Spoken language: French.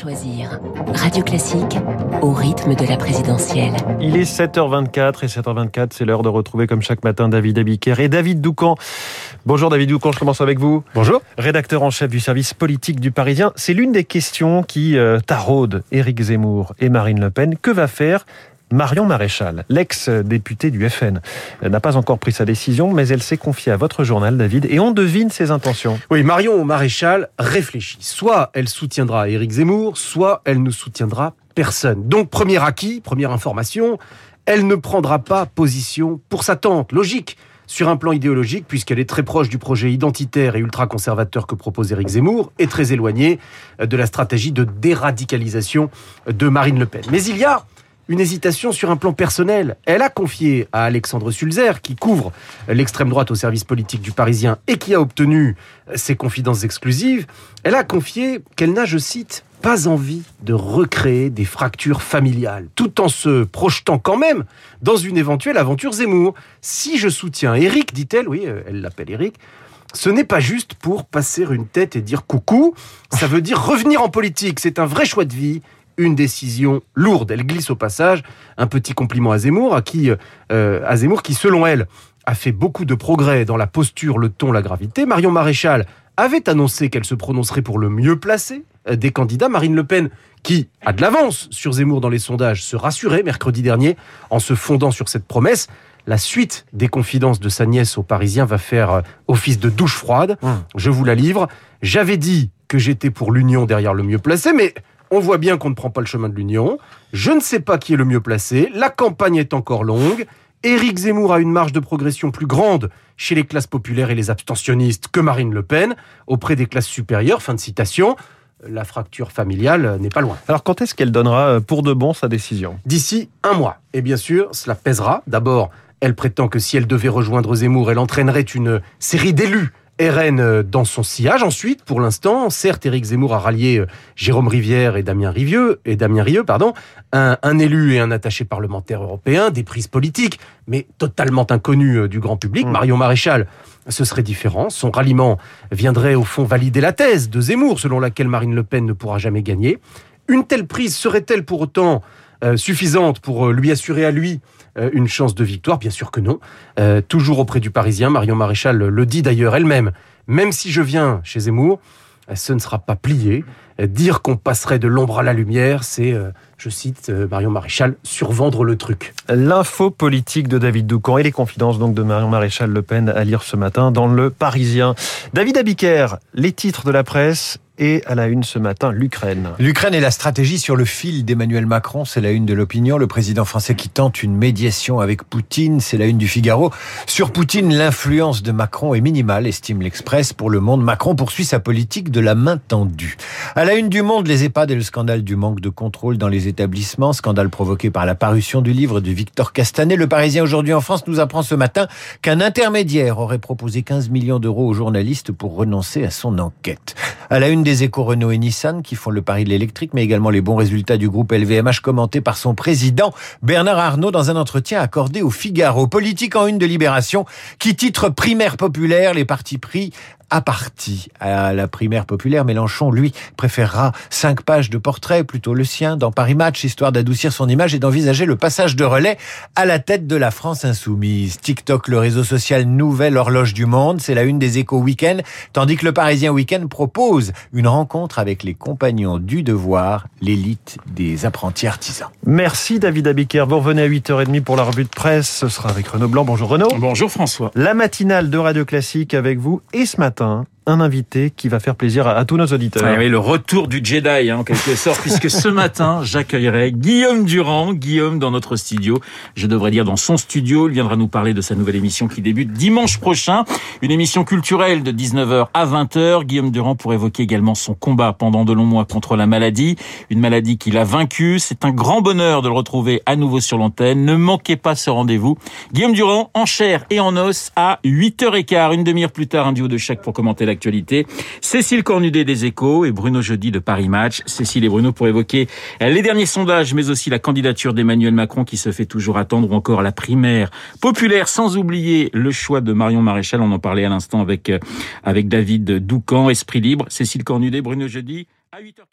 choisir. Radio Classique au rythme de la présidentielle. Il est 7h24 et 7h24, c'est l'heure de retrouver comme chaque matin David Abiker et David Doucan. Bonjour David Doucan, je commence avec vous. Bonjour. Rédacteur en chef du service politique du Parisien. C'est l'une des questions qui euh, taraude Éric Zemmour et Marine Le Pen. Que va faire Marion Maréchal, l'ex-députée du FN, n'a pas encore pris sa décision, mais elle s'est confiée à votre journal, David, et on devine ses intentions. Oui, Marion Maréchal réfléchit. Soit elle soutiendra Éric Zemmour, soit elle ne soutiendra personne. Donc, premier acquis, première information, elle ne prendra pas position pour sa tante. Logique sur un plan idéologique, puisqu'elle est très proche du projet identitaire et ultra-conservateur que propose Éric Zemmour, et très éloignée de la stratégie de déradicalisation de Marine Le Pen. Mais il y a une hésitation sur un plan personnel. Elle a confié à Alexandre Sulzer, qui couvre l'extrême droite au service politique du Parisien et qui a obtenu ses confidences exclusives, elle a confié qu'elle n'a, je cite, pas envie de recréer des fractures familiales, tout en se projetant quand même dans une éventuelle aventure Zemmour. Si je soutiens Eric, dit-elle, oui, euh, elle l'appelle Eric, ce n'est pas juste pour passer une tête et dire coucou, ça veut dire revenir en politique, c'est un vrai choix de vie une décision lourde. Elle glisse au passage un petit compliment à Zemmour, à qui, euh, à Zemmour qui, selon elle, a fait beaucoup de progrès dans la posture, le ton, la gravité. Marion Maréchal avait annoncé qu'elle se prononcerait pour le mieux placé euh, des candidats. Marine Le Pen, qui a de l'avance sur Zemmour dans les sondages, se rassurait mercredi dernier en se fondant sur cette promesse. La suite des confidences de sa nièce aux Parisiens va faire euh, office de douche froide. Mmh. Je vous la livre. J'avais dit que j'étais pour l'union derrière le mieux placé, mais on voit bien qu'on ne prend pas le chemin de l'union. Je ne sais pas qui est le mieux placé. La campagne est encore longue. Éric Zemmour a une marge de progression plus grande chez les classes populaires et les abstentionnistes que Marine Le Pen auprès des classes supérieures. Fin de citation. La fracture familiale n'est pas loin. Alors quand est-ce qu'elle donnera euh, pour de bon sa décision? D'ici un mois. Et bien sûr, cela pèsera. D'abord, elle prétend que si elle devait rejoindre Zemmour, elle entraînerait une série d'élus RN euh, dans son sillage. Ensuite, pour l'instant, certes, Éric Zemmour a rallié euh, Jérôme Rivière et Damien Rivieux, et Damien Rieu, pardon, un, élu et un attaché parlementaire européen, des prises politiques, mais totalement inconnus euh, du grand public. Mmh. Marion Maréchal, ce serait différent. Son ralliement viendrait au fond valider la thèse de Zemmour, selon laquelle Marine Le Pen ne pourra jamais gagner. Une telle prise serait-elle pour autant suffisante pour lui assurer à lui euh, une chance de victoire Bien sûr que non. Euh, toujours auprès du Parisien, Marion Maréchal le dit d'ailleurs elle-même. Même si je viens chez Zemmour, euh, ce ne sera pas plié. Dire qu'on passerait de l'ombre à la lumière, c'est, je cite Marion Maréchal, survendre le truc. L'info politique de David Doucan et les confidences donc de Marion Maréchal Le Pen à lire ce matin dans le Parisien. David Abiker, les titres de la presse et à la une ce matin, l'Ukraine. L'Ukraine et la stratégie sur le fil d'Emmanuel Macron, c'est la une de l'opinion. Le président français qui tente une médiation avec Poutine, c'est la une du Figaro. Sur Poutine, l'influence de Macron est minimale, estime l'Express. Pour le monde, Macron poursuit sa politique de la main tendue. À la une du monde, les EHPAD et le scandale du manque de contrôle dans les scandale provoqué par la parution du livre de Victor Castanet. Le Parisien aujourd'hui en France nous apprend ce matin qu'un intermédiaire aurait proposé 15 millions d'euros aux journalistes pour renoncer à son enquête. À la une des échos Renault et Nissan qui font le pari de l'électrique, mais également les bons résultats du groupe LVMH commentés par son président Bernard Arnault dans un entretien accordé au Figaro. Politique en une de Libération qui titre primaire populaire, les partis pris à partie à la primaire populaire. Mélenchon, lui, préférera cinq pages de portrait, plutôt le sien, dans Paris Match, histoire d'adoucir son image et d'envisager le passage de relais à la tête de la France insoumise. TikTok, le réseau social nouvelle horloge du monde, c'est la une des échos week-end, tandis que le Parisien Week-end propose une rencontre avec les compagnons du devoir, l'élite des apprentis artisans. Merci David Abiker. Vous revenez à 8h30 pour la revue de presse. Ce sera avec Renaud Blanc. Bonjour Renaud. Bonjour François. La matinale de Radio Classique avec vous et ce matin 고맙다. Un invité qui va faire plaisir à, tous nos auditeurs. Ah oui, le retour du Jedi, hein, en quelque sorte, puisque ce matin, j'accueillerai Guillaume Durand, Guillaume dans notre studio, je devrais dire dans son studio, il viendra nous parler de sa nouvelle émission qui débute dimanche prochain, une émission culturelle de 19h à 20h. Guillaume Durand pour évoquer également son combat pendant de longs mois contre la maladie, une maladie qu'il a vaincue. C'est un grand bonheur de le retrouver à nouveau sur l'antenne. Ne manquez pas ce rendez-vous. Guillaume Durand en chair et en os à 8h15, une demi-heure plus tard, un duo de chaque pour commenter Cécile Cornudet des Échos et Bruno Jeudi de Paris Match. Cécile et Bruno pour évoquer les derniers sondages, mais aussi la candidature d'Emmanuel Macron qui se fait toujours attendre ou encore la primaire populaire, sans oublier le choix de Marion Maréchal. On en parlait à l'instant avec, avec David Doucan, Esprit Libre. Cécile Cornudet, Bruno Jeudi à 8h40.